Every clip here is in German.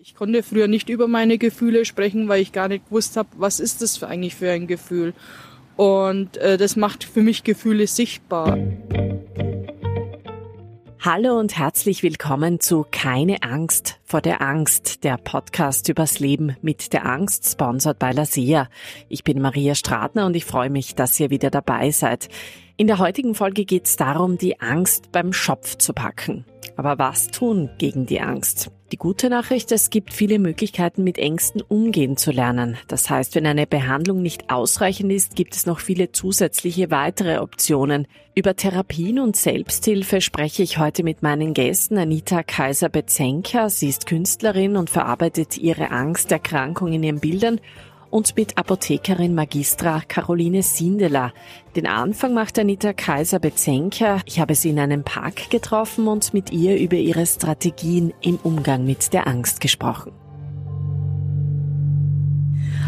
Ich konnte früher nicht über meine Gefühle sprechen, weil ich gar nicht gewusst habe, was ist das für eigentlich für ein Gefühl. Und äh, das macht für mich Gefühle sichtbar. Hallo und herzlich willkommen zu Keine Angst vor der Angst, der Podcast übers Leben mit der Angst, sponsored by Lasea. Ich bin Maria Stratner und ich freue mich, dass ihr wieder dabei seid. In der heutigen Folge geht es darum, die Angst beim Schopf zu packen. Aber was tun gegen die Angst? Die gute Nachricht, es gibt viele Möglichkeiten, mit Ängsten umgehen zu lernen. Das heißt, wenn eine Behandlung nicht ausreichend ist, gibt es noch viele zusätzliche weitere Optionen. Über Therapien und Selbsthilfe spreche ich heute mit meinen Gästen. Anita Kaiser-Bezenker, sie ist Künstlerin und verarbeitet ihre Angsterkrankung in ihren Bildern und mit Apothekerin Magistra Caroline Sindeler. Den Anfang macht Anita Kaiser-Bezenker. Ich habe sie in einem Park getroffen und mit ihr über ihre Strategien im Umgang mit der Angst gesprochen.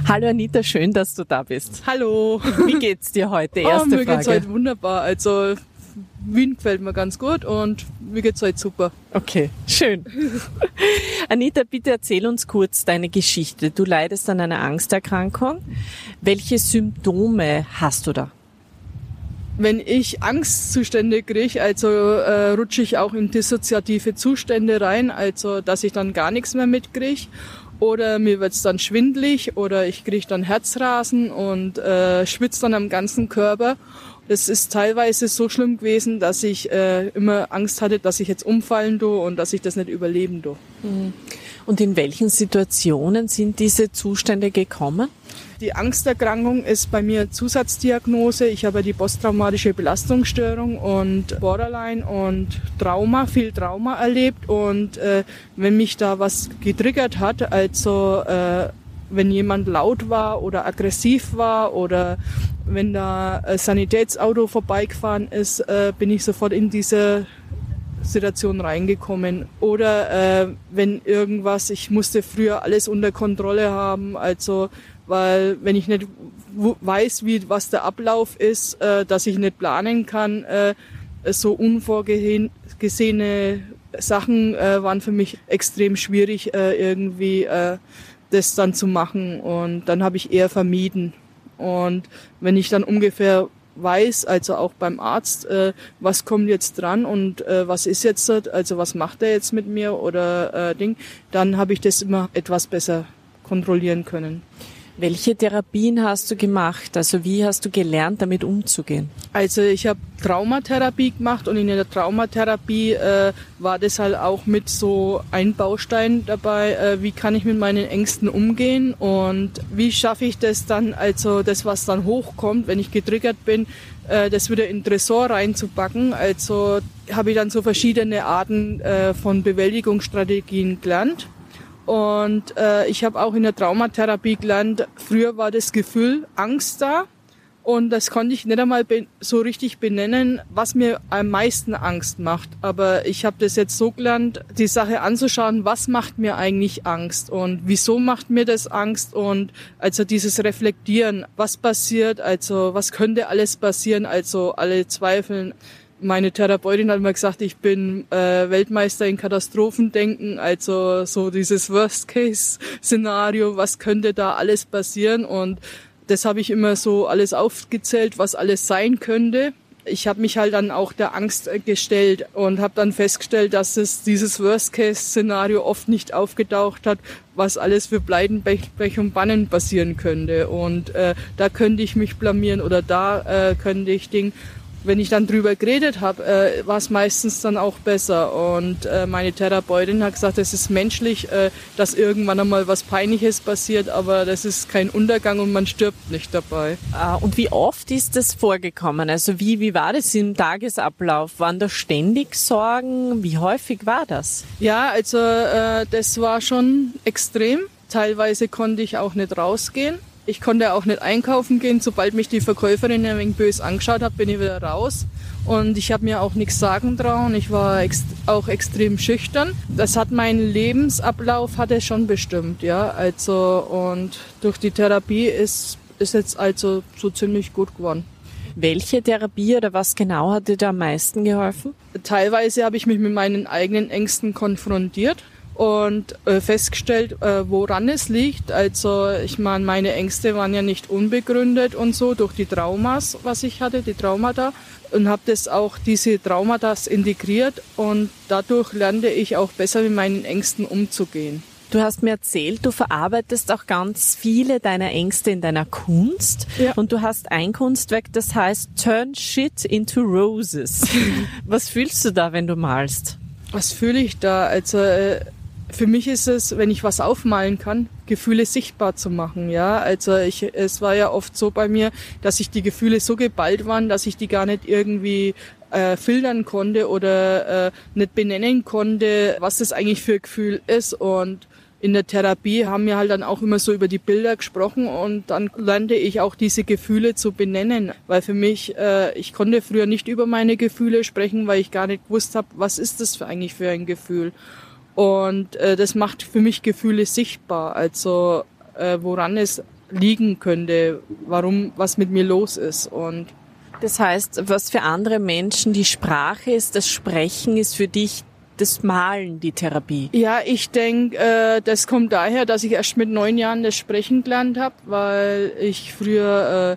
Hallo Anita, schön, dass du da bist. Hallo. Wie geht's dir heute? Oh, Erste oh, mir Frage. geht's heute wunderbar. Also Wien gefällt mir ganz gut und mir geht's heute super. Okay, schön. Anita, bitte erzähl uns kurz deine Geschichte. Du leidest an einer Angsterkrankung. Welche Symptome hast du da? Wenn ich Angstzustände kriege, also äh, rutsche ich auch in dissoziative Zustände rein, also dass ich dann gar nichts mehr mitkriege. Oder mir wird's dann schwindlig oder ich kriege dann Herzrasen und äh, schwitze dann am ganzen Körper. Das ist teilweise so schlimm gewesen, dass ich äh, immer Angst hatte, dass ich jetzt umfallen tue und dass ich das nicht überleben tue. Mhm. Und in welchen Situationen sind diese Zustände gekommen? Die Angsterkrankung ist bei mir Zusatzdiagnose. Ich habe die posttraumatische Belastungsstörung und Borderline und Trauma, viel Trauma erlebt. Und äh, wenn mich da was getriggert hat, also äh, wenn jemand laut war oder aggressiv war oder wenn da ein Sanitätsauto vorbeigefahren ist, äh, bin ich sofort in diese Situation reingekommen. Oder äh, wenn irgendwas, ich musste früher alles unter Kontrolle haben, also weil wenn ich nicht weiß, wie was der Ablauf ist, äh, dass ich nicht planen kann, äh, so unvorgesehene Sachen äh, waren für mich extrem schwierig äh, irgendwie äh, das dann zu machen und dann habe ich eher vermieden. Und wenn ich dann ungefähr weiß, also auch beim Arzt, äh, was kommt jetzt dran und äh, was ist jetzt, also was macht er jetzt mit mir oder äh, Ding, dann habe ich das immer etwas besser kontrollieren können. Welche Therapien hast du gemacht? Also wie hast du gelernt, damit umzugehen? Also ich habe Traumatherapie gemacht und in der Traumatherapie äh, war das halt auch mit so ein Baustein dabei, äh, wie kann ich mit meinen Ängsten umgehen und wie schaffe ich das dann, also das, was dann hochkommt, wenn ich getriggert bin, äh, das wieder in Tresor reinzupacken. Also habe ich dann so verschiedene Arten äh, von Bewältigungsstrategien gelernt. Und äh, ich habe auch in der Traumatherapie gelernt, früher war das Gefühl Angst da. Und das konnte ich nicht einmal so richtig benennen, was mir am meisten Angst macht. Aber ich habe das jetzt so gelernt, die Sache anzuschauen, was macht mir eigentlich Angst? Und wieso macht mir das Angst? Und also dieses Reflektieren, was passiert, also was könnte alles passieren, also alle Zweifeln meine Therapeutin hat mal gesagt, ich bin äh, Weltmeister in Katastrophendenken, also so dieses Worst-Case-Szenario, was könnte da alles passieren und das habe ich immer so alles aufgezählt, was alles sein könnte. Ich habe mich halt dann auch der Angst gestellt und habe dann festgestellt, dass es dieses Worst-Case-Szenario oft nicht aufgetaucht hat, was alles für Pleiten, Pech und Bannen passieren könnte. Und äh, da könnte ich mich blamieren oder da äh, könnte ich Ding wenn ich dann drüber geredet habe, äh, war es meistens dann auch besser. Und äh, meine Therapeutin hat gesagt, es ist menschlich, äh, dass irgendwann einmal was Peinliches passiert, aber das ist kein Untergang und man stirbt nicht dabei. Ah, und wie oft ist das vorgekommen? Also wie, wie war das im Tagesablauf? Waren da ständig Sorgen? Wie häufig war das? Ja, also äh, das war schon extrem. Teilweise konnte ich auch nicht rausgehen. Ich konnte auch nicht einkaufen gehen. Sobald mich die Verkäuferin ein wenig böse angeschaut hat, bin ich wieder raus. Und ich habe mir auch nichts sagen trauen. Ich war ex auch extrem schüchtern. Das hat meinen Lebensablauf hat es schon bestimmt, ja. Also und durch die Therapie ist ist jetzt also so ziemlich gut geworden. Welche Therapie oder was genau hat dir da am meisten geholfen? Teilweise habe ich mich mit meinen eigenen Ängsten konfrontiert und äh, festgestellt, äh, woran es liegt. Also ich meine, meine Ängste waren ja nicht unbegründet und so durch die Traumas, was ich hatte, die Traumata und habe das auch diese Traumata integriert und dadurch lernte ich auch besser mit meinen Ängsten umzugehen. Du hast mir erzählt, du verarbeitest auch ganz viele deiner Ängste in deiner Kunst. Ja. Und du hast ein Kunstwerk, das heißt Turn Shit into Roses. Was fühlst du da, wenn du malst? Was fühle ich da? Also äh, für mich ist es, wenn ich was aufmalen kann, Gefühle sichtbar zu machen. Ja, also ich, es war ja oft so bei mir, dass sich die Gefühle so geballt waren, dass ich die gar nicht irgendwie äh, filtern konnte oder äh, nicht benennen konnte, was das eigentlich für ein Gefühl ist und in der Therapie haben wir halt dann auch immer so über die Bilder gesprochen und dann lernte ich auch diese Gefühle zu benennen, weil für mich, äh, ich konnte früher nicht über meine Gefühle sprechen, weil ich gar nicht gewusst habe, was ist das für eigentlich für ein Gefühl. Und äh, das macht für mich Gefühle sichtbar, also äh, woran es liegen könnte, warum was mit mir los ist und das heißt, was für andere Menschen die Sprache ist, das Sprechen ist für dich das Malen die Therapie? Ja, ich denke, äh, das kommt daher, dass ich erst mit neun Jahren das Sprechen gelernt habe, weil ich früher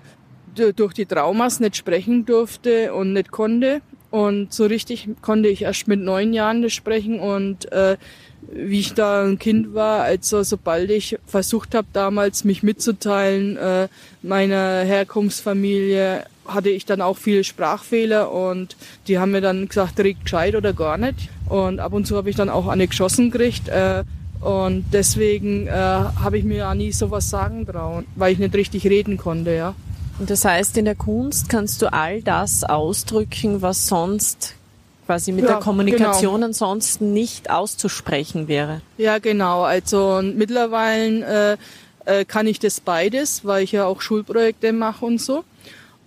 äh, durch die Traumas nicht sprechen durfte und nicht konnte. Und so richtig konnte ich erst mit neun Jahren das sprechen und äh, wie ich da ein Kind war, also sobald ich versucht habe damals mich mitzuteilen äh, meiner Herkunftsfamilie, hatte ich dann auch viele Sprachfehler und die haben mir dann gesagt, direkt gescheit oder gar nicht. Und ab und zu habe ich dann auch eine geschossen gekriegt. Äh, und deswegen äh, habe ich mir ja nie sowas sagen trauen, weil ich nicht richtig reden konnte, ja. Und das heißt, in der Kunst kannst du all das ausdrücken, was sonst quasi mit ja, der Kommunikation genau. ansonsten nicht auszusprechen wäre. Ja, genau. Also mittlerweile äh, äh, kann ich das beides, weil ich ja auch Schulprojekte mache und so.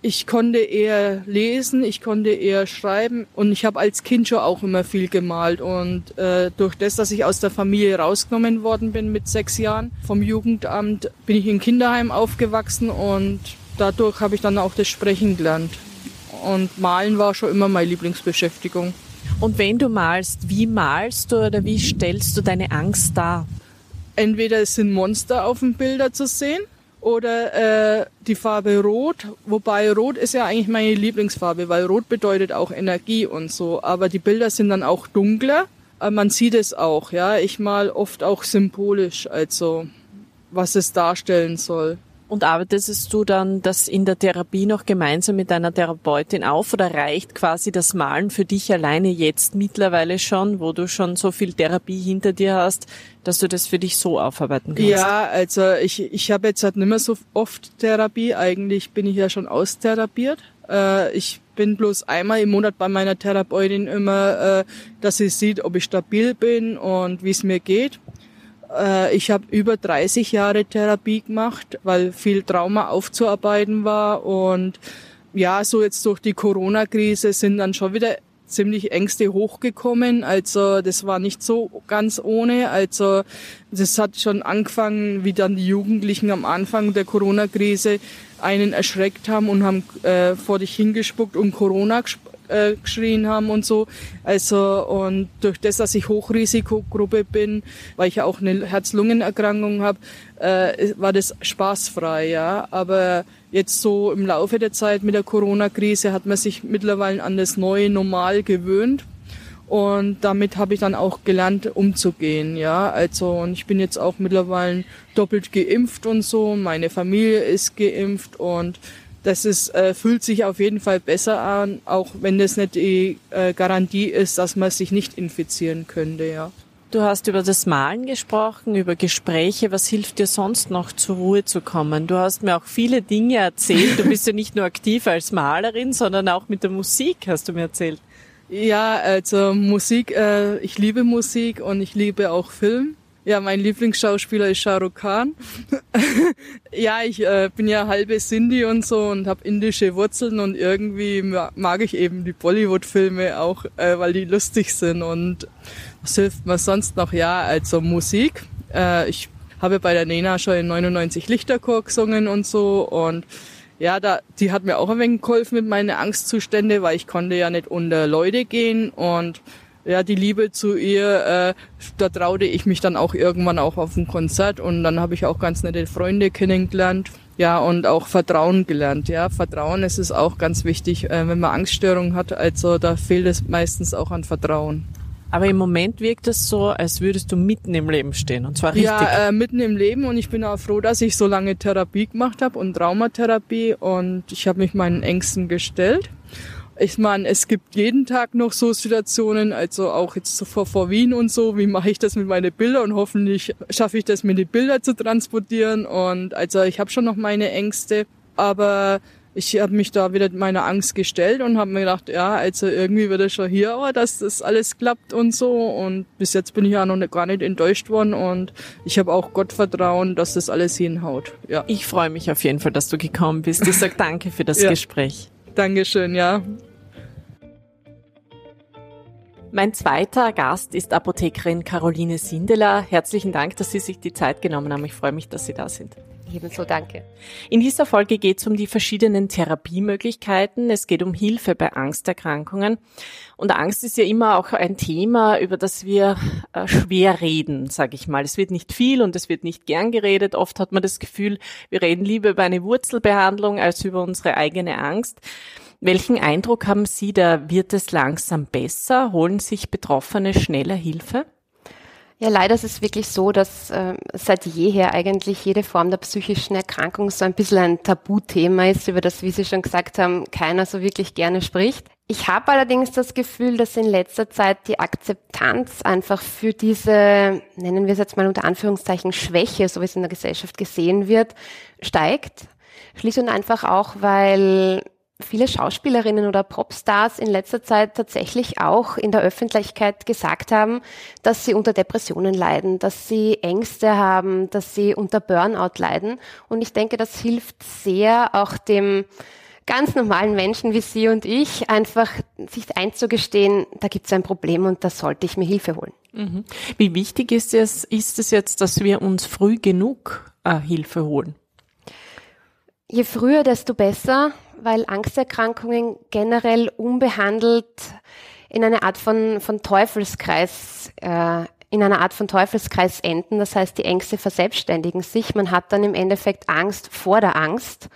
Ich konnte eher lesen, ich konnte eher schreiben und ich habe als Kind schon auch immer viel gemalt. Und äh, durch das, dass ich aus der Familie rausgenommen worden bin mit sechs Jahren vom Jugendamt, bin ich in Kinderheim aufgewachsen und dadurch habe ich dann auch das Sprechen gelernt. Und Malen war schon immer meine Lieblingsbeschäftigung. Und wenn du malst, wie malst du oder wie stellst du deine Angst dar? Entweder es sind Monster auf den Bildern zu sehen oder äh, die Farbe Rot, wobei Rot ist ja eigentlich meine Lieblingsfarbe, weil Rot bedeutet auch Energie und so, aber die Bilder sind dann auch dunkler, aber man sieht es auch, ja, ich mal oft auch symbolisch, also was es darstellen soll. Und arbeitest du dann das in der Therapie noch gemeinsam mit deiner Therapeutin auf oder reicht quasi das Malen für dich alleine jetzt mittlerweile schon, wo du schon so viel Therapie hinter dir hast, dass du das für dich so aufarbeiten kannst? Ja, also ich, ich habe jetzt halt nicht mehr so oft Therapie. Eigentlich bin ich ja schon austherapiert. Äh, ich bin bloß einmal im Monat bei meiner Therapeutin immer, äh, dass sie sieht, ob ich stabil bin und wie es mir geht. Äh, ich habe über 30 Jahre Therapie gemacht, weil viel Trauma aufzuarbeiten war und ja, so jetzt durch die Corona-Krise sind dann schon wieder ziemlich Ängste hochgekommen. Also das war nicht so ganz ohne. Also das hat schon angefangen, wie dann die Jugendlichen am Anfang der Corona-Krise einen erschreckt haben und haben äh, vor dich hingespuckt und Corona äh, geschrien haben und so. Also und durch das, dass ich Hochrisikogruppe bin, weil ich ja auch eine Herz-Lungen-Erkrankung habe, äh, war das spaßfrei, ja. Aber jetzt so im Laufe der Zeit mit der Corona-Krise hat man sich mittlerweile an das neue Normal gewöhnt. Und damit habe ich dann auch gelernt, umzugehen, ja. Also, und ich bin jetzt auch mittlerweile doppelt geimpft und so. Meine Familie ist geimpft und das ist, äh, fühlt sich auf jeden Fall besser an, auch wenn das nicht die äh, Garantie ist, dass man sich nicht infizieren könnte, ja. Du hast über das Malen gesprochen, über Gespräche. Was hilft dir sonst noch zur Ruhe zu kommen? Du hast mir auch viele Dinge erzählt. Du bist ja nicht nur aktiv als Malerin, sondern auch mit der Musik, hast du mir erzählt. Ja, also Musik, äh, ich liebe Musik und ich liebe auch Film. Ja, mein Lieblingsschauspieler ist Shah Rukh Khan. ja, ich äh, bin ja halbe Sindhi und so und habe indische Wurzeln und irgendwie mag ich eben die Bollywood-Filme auch, äh, weil die lustig sind. Und was hilft mir sonst noch? Ja, also Musik. Äh, ich habe bei der Nena schon in 99 Lichterchor gesungen und so und ja, da, die hat mir auch ein wenig geholfen mit meinen Angstzustände, weil ich konnte ja nicht unter Leute gehen und ja, die Liebe zu ihr, äh, da traute ich mich dann auch irgendwann auch auf ein Konzert und dann habe ich auch ganz nette Freunde kennengelernt. Ja, und auch Vertrauen gelernt. Ja, Vertrauen ist es auch ganz wichtig, äh, wenn man Angststörungen hat. Also da fehlt es meistens auch an Vertrauen. Aber im Moment wirkt es so, als würdest du mitten im Leben stehen und zwar richtig. Ja, äh, mitten im Leben und ich bin auch froh, dass ich so lange Therapie gemacht habe und Traumatherapie und ich habe mich meinen Ängsten gestellt. Ich meine, es gibt jeden Tag noch so Situationen, also auch jetzt vor, vor Wien und so, wie mache ich das mit meinen Bildern und hoffentlich schaffe ich das, mir die Bilder zu transportieren und also ich habe schon noch meine Ängste, aber ich habe mich da wieder meiner Angst gestellt und habe mir gedacht, ja, also irgendwie wird es schon hier, aber dass das alles klappt und so. Und bis jetzt bin ich ja noch gar nicht enttäuscht worden und ich habe auch Gott vertrauen, dass das alles hinhaut. Ja. Ich freue mich auf jeden Fall, dass du gekommen bist. Ich sage danke für das ja. Gespräch. Dankeschön, ja. Mein zweiter Gast ist Apothekerin Caroline Sindeler. Herzlichen Dank, dass Sie sich die Zeit genommen haben. Ich freue mich, dass Sie da sind. Ebenso, danke. In dieser Folge geht es um die verschiedenen Therapiemöglichkeiten. Es geht um Hilfe bei Angsterkrankungen. Und Angst ist ja immer auch ein Thema, über das wir äh, schwer reden, sage ich mal. Es wird nicht viel und es wird nicht gern geredet. Oft hat man das Gefühl, wir reden lieber über eine Wurzelbehandlung als über unsere eigene Angst. Welchen Eindruck haben Sie, da wird es langsam besser? Holen sich Betroffene schneller Hilfe? Ja, leider ist es wirklich so, dass äh, seit jeher eigentlich jede Form der psychischen Erkrankung so ein bisschen ein Tabuthema ist, über das, wie Sie schon gesagt haben, keiner so wirklich gerne spricht. Ich habe allerdings das Gefühl, dass in letzter Zeit die Akzeptanz einfach für diese, nennen wir es jetzt mal unter Anführungszeichen, Schwäche, so wie es in der Gesellschaft gesehen wird, steigt. Schlicht und einfach auch, weil viele Schauspielerinnen oder Popstars in letzter Zeit tatsächlich auch in der Öffentlichkeit gesagt haben, dass sie unter Depressionen leiden, dass sie Ängste haben, dass sie unter Burnout leiden. Und ich denke, das hilft sehr auch dem ganz normalen Menschen wie Sie und ich, einfach sich einzugestehen, da gibt es ein Problem und da sollte ich mir Hilfe holen. Mhm. Wie wichtig ist es, ist es jetzt, dass wir uns früh genug äh, Hilfe holen? Je früher, desto besser, weil Angsterkrankungen generell unbehandelt in eine Art von, von Teufelskreis äh, in einer Art von Teufelskreis enden. Das heißt, die Ängste verselbstständigen sich. Man hat dann im Endeffekt Angst vor der Angst.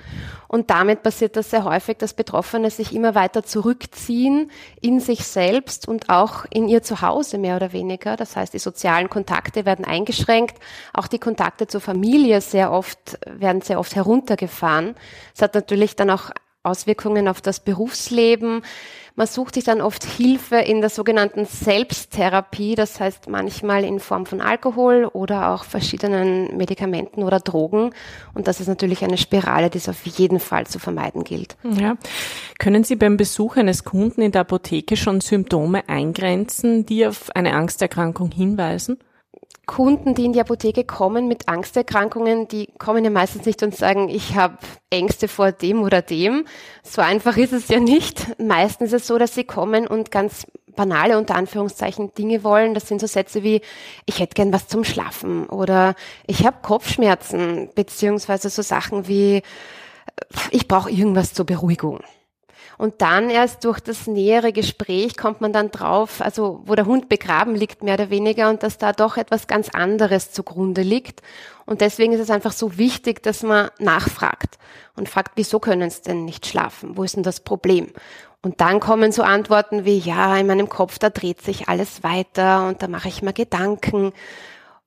Und damit passiert das sehr häufig, dass Betroffene sich immer weiter zurückziehen in sich selbst und auch in ihr Zuhause mehr oder weniger. Das heißt, die sozialen Kontakte werden eingeschränkt. Auch die Kontakte zur Familie sehr oft, werden sehr oft heruntergefahren. Es hat natürlich dann auch Auswirkungen auf das Berufsleben. Man sucht sich dann oft Hilfe in der sogenannten Selbsttherapie, das heißt manchmal in Form von Alkohol oder auch verschiedenen Medikamenten oder Drogen. Und das ist natürlich eine Spirale, die es auf jeden Fall zu vermeiden gilt. Ja. Können Sie beim Besuch eines Kunden in der Apotheke schon Symptome eingrenzen, die auf eine Angsterkrankung hinweisen? Kunden, die in die Apotheke kommen mit Angsterkrankungen, die kommen ja meistens nicht und sagen, ich habe Ängste vor dem oder dem. So einfach ist es ja nicht. Meistens ist es so, dass sie kommen und ganz banale unter Anführungszeichen Dinge wollen. Das sind so Sätze wie, ich hätte gern was zum Schlafen oder ich habe Kopfschmerzen, beziehungsweise so Sachen wie, ich brauche irgendwas zur Beruhigung. Und dann erst durch das nähere Gespräch kommt man dann drauf, also wo der Hund begraben liegt, mehr oder weniger, und dass da doch etwas ganz anderes zugrunde liegt. Und deswegen ist es einfach so wichtig, dass man nachfragt und fragt, wieso können sie denn nicht schlafen? Wo ist denn das Problem? Und dann kommen so Antworten wie, ja, in meinem Kopf, da dreht sich alles weiter und da mache ich mir Gedanken.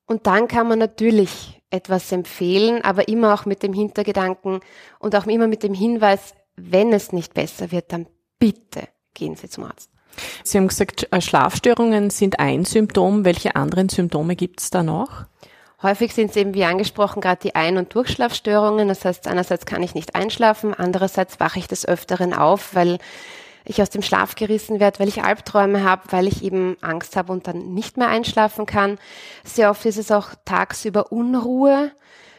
Und dann kann man natürlich etwas empfehlen, aber immer auch mit dem Hintergedanken und auch immer mit dem Hinweis, wenn es nicht besser wird, dann bitte gehen Sie zum Arzt. Sie haben gesagt, äh, Schlafstörungen sind ein Symptom. Welche anderen Symptome gibt es da noch? Häufig sind es eben, wie angesprochen, gerade die Ein- und Durchschlafstörungen. Das heißt, einerseits kann ich nicht einschlafen, andererseits wache ich des Öfteren auf, weil ich aus dem Schlaf gerissen werde, weil ich Albträume habe, weil ich eben Angst habe und dann nicht mehr einschlafen kann. Sehr oft ist es auch tagsüber Unruhe,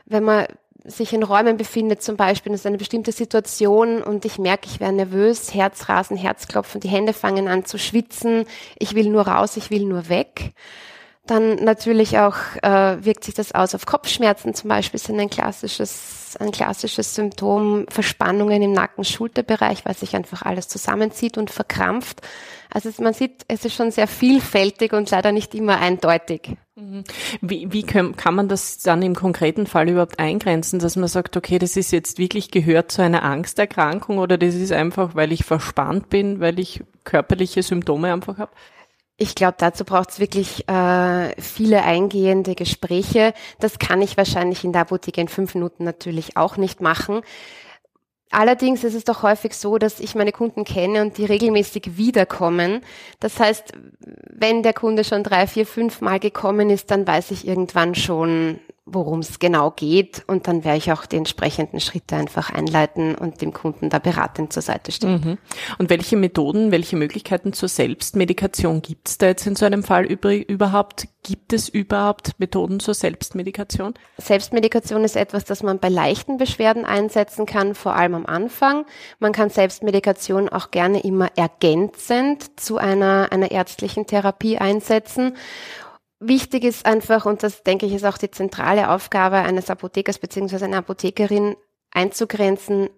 wenn man sich in Räumen befindet, zum Beispiel, das ist eine bestimmte Situation und ich merke, ich werde nervös, Herzrasen, Herzklopfen, die Hände fangen an zu schwitzen, ich will nur raus, ich will nur weg. Dann natürlich auch äh, wirkt sich das aus auf Kopfschmerzen zum Beispiel sind ein klassisches, ein klassisches Symptom. Verspannungen im Nacken-Schulterbereich, weil sich einfach alles zusammenzieht und verkrampft. Also man sieht, es ist schon sehr vielfältig und leider nicht immer eindeutig. Mhm. Wie, wie kann, man das dann im konkreten Fall überhaupt eingrenzen, dass man sagt, okay, das ist jetzt wirklich gehört zu einer Angsterkrankung oder das ist einfach, weil ich verspannt bin, weil ich körperliche Symptome einfach habe? Ich glaube, dazu braucht es wirklich äh, viele eingehende Gespräche. Das kann ich wahrscheinlich in der Apotheke in fünf Minuten natürlich auch nicht machen. Allerdings ist es doch häufig so, dass ich meine Kunden kenne und die regelmäßig wiederkommen. Das heißt, wenn der Kunde schon drei, vier, fünf Mal gekommen ist, dann weiß ich irgendwann schon, worum es genau geht und dann werde ich auch die entsprechenden Schritte einfach einleiten und dem Kunden da beratend zur Seite stehen. Mhm. Und welche Methoden, welche Möglichkeiten zur Selbstmedikation gibt es da jetzt in so einem Fall überhaupt? Gibt es überhaupt Methoden zur Selbstmedikation? Selbstmedikation ist etwas, das man bei leichten Beschwerden einsetzen kann, vor allem am Anfang. Man kann Selbstmedikation auch gerne immer ergänzend zu einer, einer ärztlichen Therapie einsetzen. Wichtig ist einfach, und das denke ich ist auch die zentrale Aufgabe eines Apothekers bzw. einer Apothekerin, einzugrenzen,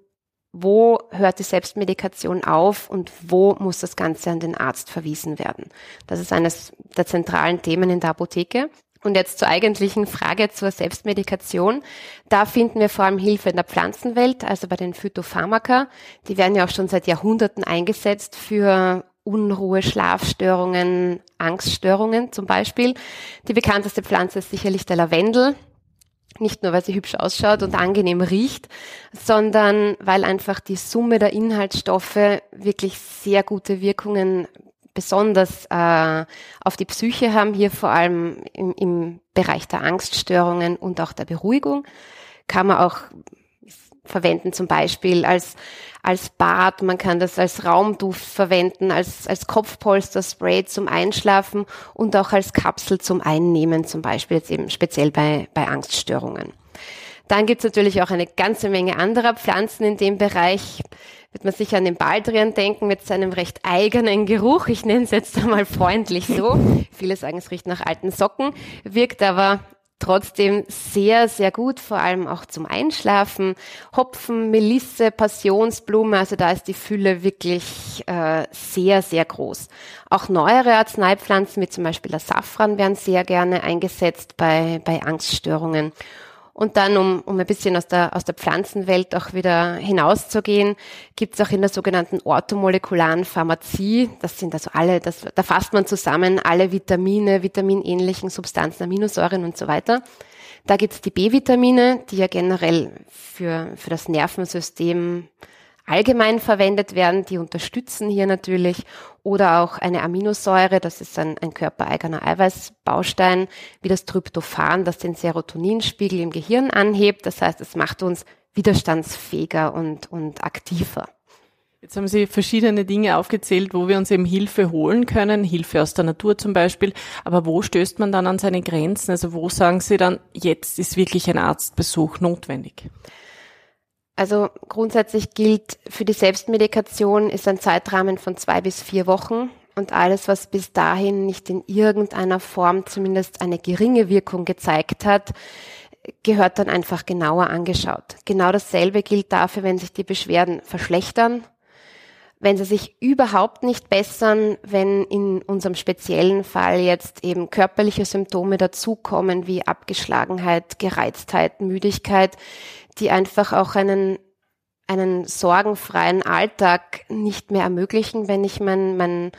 wo hört die Selbstmedikation auf und wo muss das Ganze an den Arzt verwiesen werden. Das ist eines der zentralen Themen in der Apotheke. Und jetzt zur eigentlichen Frage zur Selbstmedikation. Da finden wir vor allem Hilfe in der Pflanzenwelt, also bei den Phytopharmaka. Die werden ja auch schon seit Jahrhunderten eingesetzt für Unruhe, Schlafstörungen, Angststörungen zum Beispiel. Die bekannteste Pflanze ist sicherlich der Lavendel. Nicht nur, weil sie hübsch ausschaut und angenehm riecht, sondern weil einfach die Summe der Inhaltsstoffe wirklich sehr gute Wirkungen besonders äh, auf die Psyche haben, hier vor allem im, im Bereich der Angststörungen und auch der Beruhigung. Kann man auch verwenden, zum Beispiel als, als Bad, man kann das als Raumduft verwenden, als, als Kopfpolsterspray zum Einschlafen und auch als Kapsel zum Einnehmen, zum Beispiel jetzt eben speziell bei, bei Angststörungen. Dann gibt's natürlich auch eine ganze Menge anderer Pflanzen in dem Bereich. Wird man sich an den Baldrian denken mit seinem recht eigenen Geruch. Ich nenne es jetzt einmal freundlich so. Viele sagen, es riecht nach alten Socken, wirkt aber trotzdem sehr, sehr gut, vor allem auch zum Einschlafen. Hopfen, Melisse, Passionsblume, also da ist die Fülle wirklich äh, sehr, sehr groß. Auch neuere Arzneipflanzen, wie zum Beispiel der Safran, werden sehr gerne eingesetzt bei, bei Angststörungen. Und dann, um, um ein bisschen aus der, aus der Pflanzenwelt auch wieder hinauszugehen, gibt es auch in der sogenannten orthomolekularen Pharmazie, das sind also alle, das, da fasst man zusammen alle Vitamine, vitaminähnlichen Substanzen, Aminosäuren und so weiter. Da gibt es die B-Vitamine, die ja generell für, für das Nervensystem allgemein verwendet werden, die unterstützen hier natürlich. Oder auch eine Aminosäure, das ist ein, ein körpereigener Eiweißbaustein, wie das Tryptophan, das den Serotoninspiegel im Gehirn anhebt. Das heißt, es macht uns widerstandsfähiger und, und aktiver. Jetzt haben Sie verschiedene Dinge aufgezählt, wo wir uns eben Hilfe holen können, Hilfe aus der Natur zum Beispiel. Aber wo stößt man dann an seine Grenzen? Also wo sagen Sie dann, jetzt ist wirklich ein Arztbesuch notwendig? Also grundsätzlich gilt für die Selbstmedikation ist ein Zeitrahmen von zwei bis vier Wochen und alles, was bis dahin nicht in irgendeiner Form zumindest eine geringe Wirkung gezeigt hat, gehört dann einfach genauer angeschaut. Genau dasselbe gilt dafür, wenn sich die Beschwerden verschlechtern, wenn sie sich überhaupt nicht bessern, wenn in unserem speziellen Fall jetzt eben körperliche Symptome dazukommen wie Abgeschlagenheit, Gereiztheit, Müdigkeit, die einfach auch einen, einen sorgenfreien Alltag nicht mehr ermöglichen, wenn ich mein, mein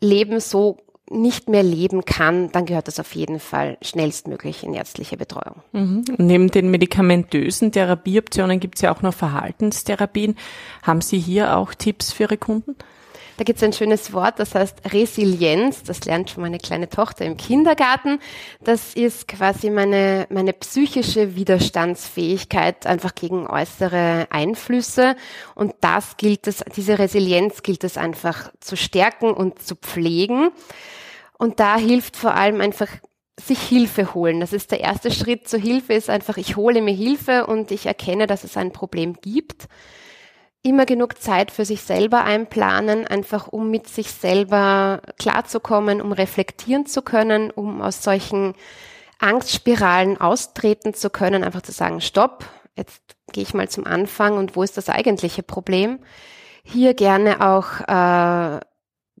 Leben so nicht mehr leben kann, dann gehört das auf jeden Fall schnellstmöglich in ärztliche Betreuung. Mhm. Neben den medikamentösen Therapieoptionen gibt es ja auch noch Verhaltenstherapien. Haben Sie hier auch Tipps für Ihre Kunden? Da gibt es ein schönes Wort, das heißt Resilienz. Das lernt schon meine kleine Tochter im Kindergarten. Das ist quasi meine, meine psychische Widerstandsfähigkeit einfach gegen äußere Einflüsse. Und das gilt es, diese Resilienz gilt es einfach zu stärken und zu pflegen. Und da hilft vor allem einfach sich Hilfe holen. Das ist der erste Schritt zur Hilfe, ist einfach, ich hole mir Hilfe und ich erkenne, dass es ein Problem gibt immer genug Zeit für sich selber einplanen, einfach um mit sich selber klarzukommen, um reflektieren zu können, um aus solchen Angstspiralen austreten zu können, einfach zu sagen, stopp, jetzt gehe ich mal zum Anfang und wo ist das eigentliche Problem? Hier gerne auch äh,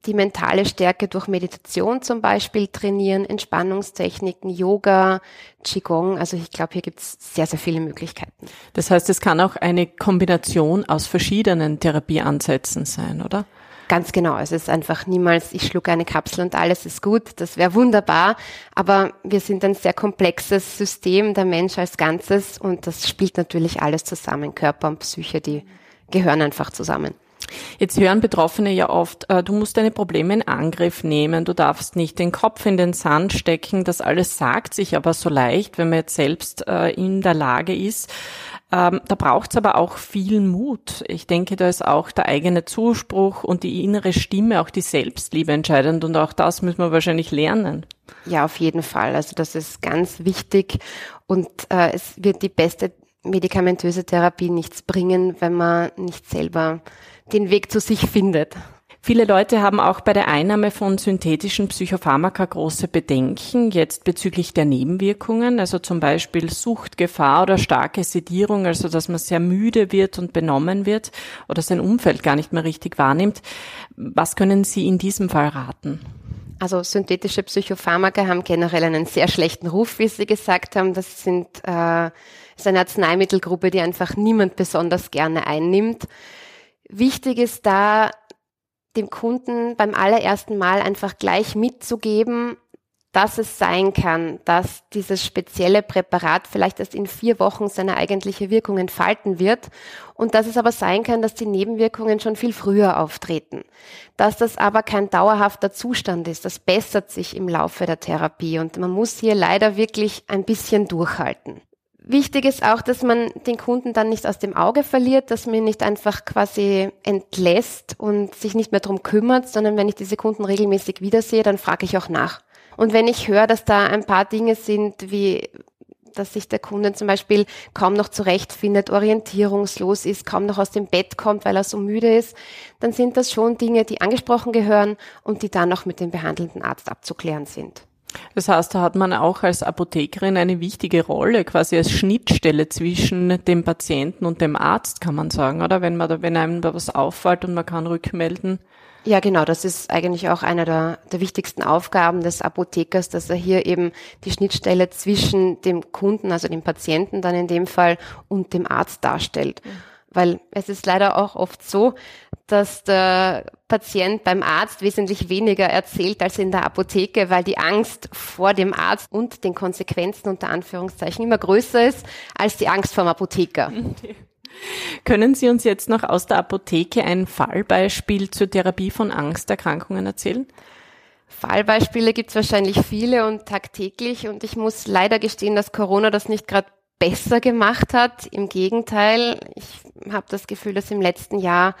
die mentale Stärke durch Meditation zum Beispiel trainieren, Entspannungstechniken, Yoga, Qigong. Also ich glaube, hier gibt es sehr, sehr viele Möglichkeiten. Das heißt, es kann auch eine Kombination aus verschiedenen Therapieansätzen sein, oder? Ganz genau. Es ist einfach niemals, ich schlucke eine Kapsel und alles ist gut. Das wäre wunderbar. Aber wir sind ein sehr komplexes System, der Mensch als Ganzes. Und das spielt natürlich alles zusammen. Körper und Psyche, die gehören einfach zusammen. Jetzt hören Betroffene ja oft, äh, du musst deine Probleme in Angriff nehmen, du darfst nicht den Kopf in den Sand stecken. Das alles sagt sich aber so leicht, wenn man jetzt selbst äh, in der Lage ist. Ähm, da braucht es aber auch viel Mut. Ich denke, da ist auch der eigene Zuspruch und die innere Stimme, auch die Selbstliebe entscheidend und auch das müssen wir wahrscheinlich lernen. Ja, auf jeden Fall. Also das ist ganz wichtig und äh, es wird die beste medikamentöse Therapie nichts bringen, wenn man nicht selber den Weg zu sich findet. Viele Leute haben auch bei der Einnahme von synthetischen Psychopharmaka große Bedenken, jetzt bezüglich der Nebenwirkungen, also zum Beispiel Suchtgefahr oder starke Sedierung, also dass man sehr müde wird und benommen wird oder sein Umfeld gar nicht mehr richtig wahrnimmt. Was können Sie in diesem Fall raten? Also synthetische Psychopharmaka haben generell einen sehr schlechten Ruf, wie Sie gesagt haben. Das sind äh, ist eine Arzneimittelgruppe, die einfach niemand besonders gerne einnimmt. Wichtig ist da, dem Kunden beim allerersten Mal einfach gleich mitzugeben, dass es sein kann, dass dieses spezielle Präparat vielleicht erst in vier Wochen seine eigentliche Wirkung entfalten wird und dass es aber sein kann, dass die Nebenwirkungen schon viel früher auftreten. Dass das aber kein dauerhafter Zustand ist, das bessert sich im Laufe der Therapie und man muss hier leider wirklich ein bisschen durchhalten. Wichtig ist auch, dass man den Kunden dann nicht aus dem Auge verliert, dass man ihn nicht einfach quasi entlässt und sich nicht mehr drum kümmert, sondern wenn ich diese Kunden regelmäßig wiedersehe, dann frage ich auch nach. Und wenn ich höre, dass da ein paar Dinge sind, wie dass sich der Kunde zum Beispiel kaum noch zurechtfindet, orientierungslos ist, kaum noch aus dem Bett kommt, weil er so müde ist, dann sind das schon Dinge, die angesprochen gehören und die dann auch mit dem behandelnden Arzt abzuklären sind. Das heißt, da hat man auch als Apothekerin eine wichtige Rolle, quasi als Schnittstelle zwischen dem Patienten und dem Arzt, kann man sagen, oder? Wenn man da, wenn einem da was auffällt und man kann rückmelden. Ja, genau. Das ist eigentlich auch einer der, der wichtigsten Aufgaben des Apothekers, dass er hier eben die Schnittstelle zwischen dem Kunden, also dem Patienten dann in dem Fall, und dem Arzt darstellt. Mhm. Weil es ist leider auch oft so, dass der Patient beim Arzt wesentlich weniger erzählt als in der Apotheke, weil die Angst vor dem Arzt und den Konsequenzen unter Anführungszeichen immer größer ist als die Angst vor dem Apotheker. Okay. Können Sie uns jetzt noch aus der Apotheke ein Fallbeispiel zur Therapie von Angsterkrankungen erzählen? Fallbeispiele gibt es wahrscheinlich viele und tagtäglich und ich muss leider gestehen, dass Corona das nicht gerade besser gemacht hat. Im Gegenteil, ich habe das Gefühl, dass im letzten Jahr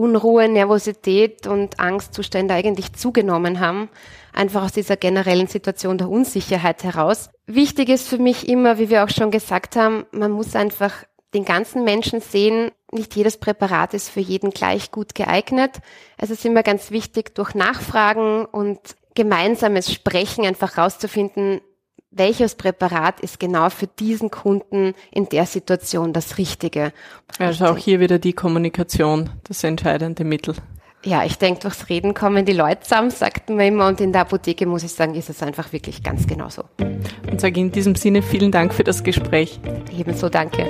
Unruhe, Nervosität und Angstzustände eigentlich zugenommen haben, einfach aus dieser generellen Situation der Unsicherheit heraus. Wichtig ist für mich immer, wie wir auch schon gesagt haben, man muss einfach den ganzen Menschen sehen, nicht jedes Präparat ist für jeden gleich gut geeignet. Es ist immer ganz wichtig, durch Nachfragen und gemeinsames Sprechen einfach rauszufinden, welches Präparat ist genau für diesen Kunden in der Situation das Richtige. Also auch hier wieder die Kommunikation, das entscheidende Mittel. Ja, ich denke, durchs Reden kommen die Leute zusammen, sagten wir immer, und in der Apotheke muss ich sagen, ist es einfach wirklich ganz genauso. Und sage in diesem Sinne vielen Dank für das Gespräch. Ebenso danke.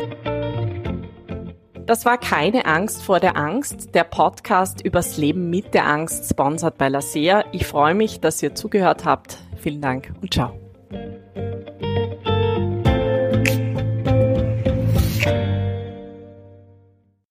Das war keine Angst vor der Angst, der Podcast übers Leben mit der Angst, sponsert bei Lasea. Ich freue mich, dass ihr zugehört habt. Vielen Dank und ciao.